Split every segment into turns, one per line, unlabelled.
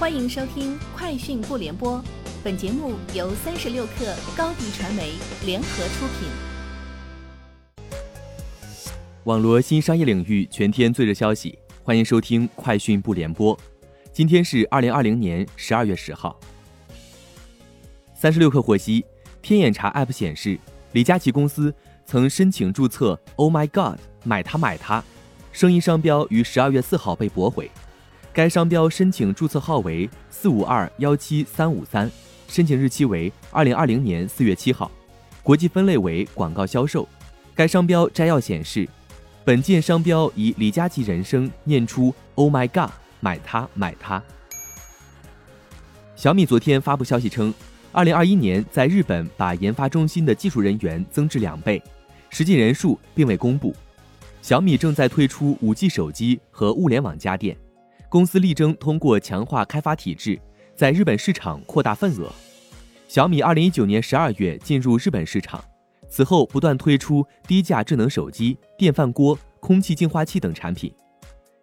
欢迎收听《快讯不联播》，本节目由三十六克高低传媒联合出品。
网罗新商业领域全天最热消息，欢迎收听《快讯不联播》。今天是二零二零年十二月十号。三十六氪获悉，天眼查 App 显示，李佳琦公司曾申请注册 “Oh my God，买它买它”，声音商标于十二月四号被驳回。该商标申请注册号为四五二幺七三五三，申请日期为二零二零年四月七号，国际分类为广告销售。该商标摘要显示，本件商标以李佳琦人声念出 “Oh my God，买它买它”。小米昨天发布消息称，二零二一年在日本把研发中心的技术人员增至两倍，实际人数并未公布。小米正在推出五 G 手机和物联网家电。公司力争通过强化开发体制，在日本市场扩大份额。小米二零一九年十二月进入日本市场，此后不断推出低价智能手机、电饭锅、空气净化器等产品。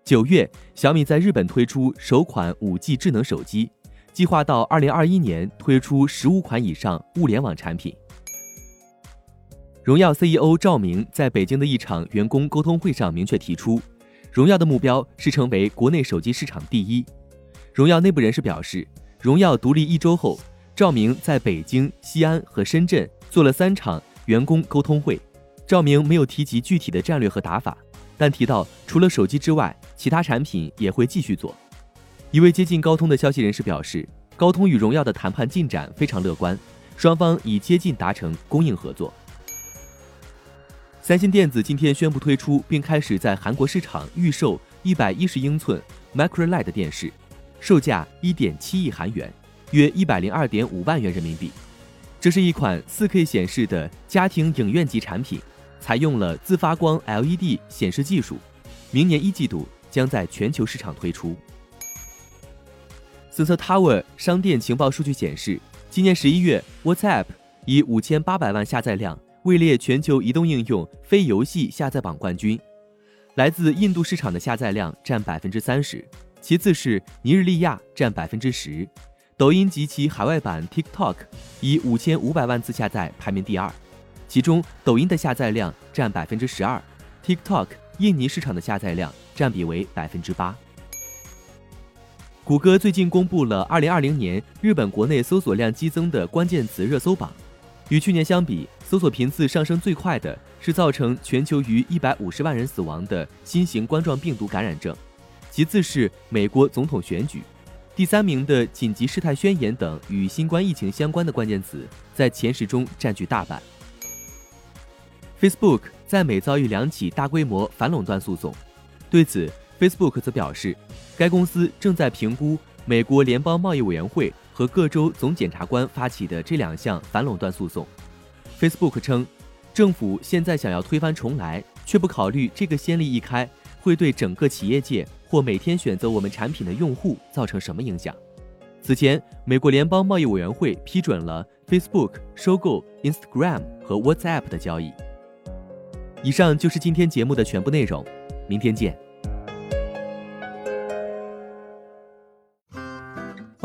九月，小米在日本推出首款五 G 智能手机，计划到二零二一年推出十五款以上物联网产品。荣耀 CEO 赵明在北京的一场员工沟通会上明确提出。荣耀的目标是成为国内手机市场第一。荣耀内部人士表示，荣耀独立一周后，赵明在北京、西安和深圳做了三场员工沟通会。赵明没有提及具体的战略和打法，但提到除了手机之外，其他产品也会继续做。一位接近高通的消息人士表示，高通与荣耀的谈判进展非常乐观，双方已接近达成供应合作。三星电子今天宣布推出并开始在韩国市场预售一百一十英寸 Micro LED 电视，售价一点七亿韩元，约一百零二点五万元人民币。这是一款四 K 显示的家庭影院级产品，采用了自发光 LED 显示技术，明年一季度将在全球市场推出。Sensor Tower 商店情报数据显示，今年十一月 WhatsApp 以五千八百万下载量。位列全球移动应用非游戏下载榜冠军，来自印度市场的下载量占百分之三十，其次是尼日利亚占百分之十，抖音及其海外版 TikTok 以五千五百万次下载排名第二，其中抖音的下载量占百分之十二，TikTok 印尼市场的下载量占比为百分之八。谷歌最近公布了二零二零年日本国内搜索量激增的关键词热搜榜。与去年相比，搜索频次上升最快的是造成全球逾一百五十万人死亡的新型冠状病毒感染症，其次是美国总统选举，第三名的紧急事态宣言等与新冠疫情相关的关键词在前十中占据大半。Facebook 在美遭遇两起大规模反垄断诉讼，对此，Facebook 则表示，该公司正在评估美国联邦贸易委员会。和各州总检察官发起的这两项反垄断诉讼，Facebook 称，政府现在想要推翻重来，却不考虑这个先例一开会对整个企业界或每天选择我们产品的用户造成什么影响。此前，美国联邦贸易委员会批准了 Facebook 收购 Instagram 和 WhatsApp 的交易。以上就是今天节目的全部内容，明天见。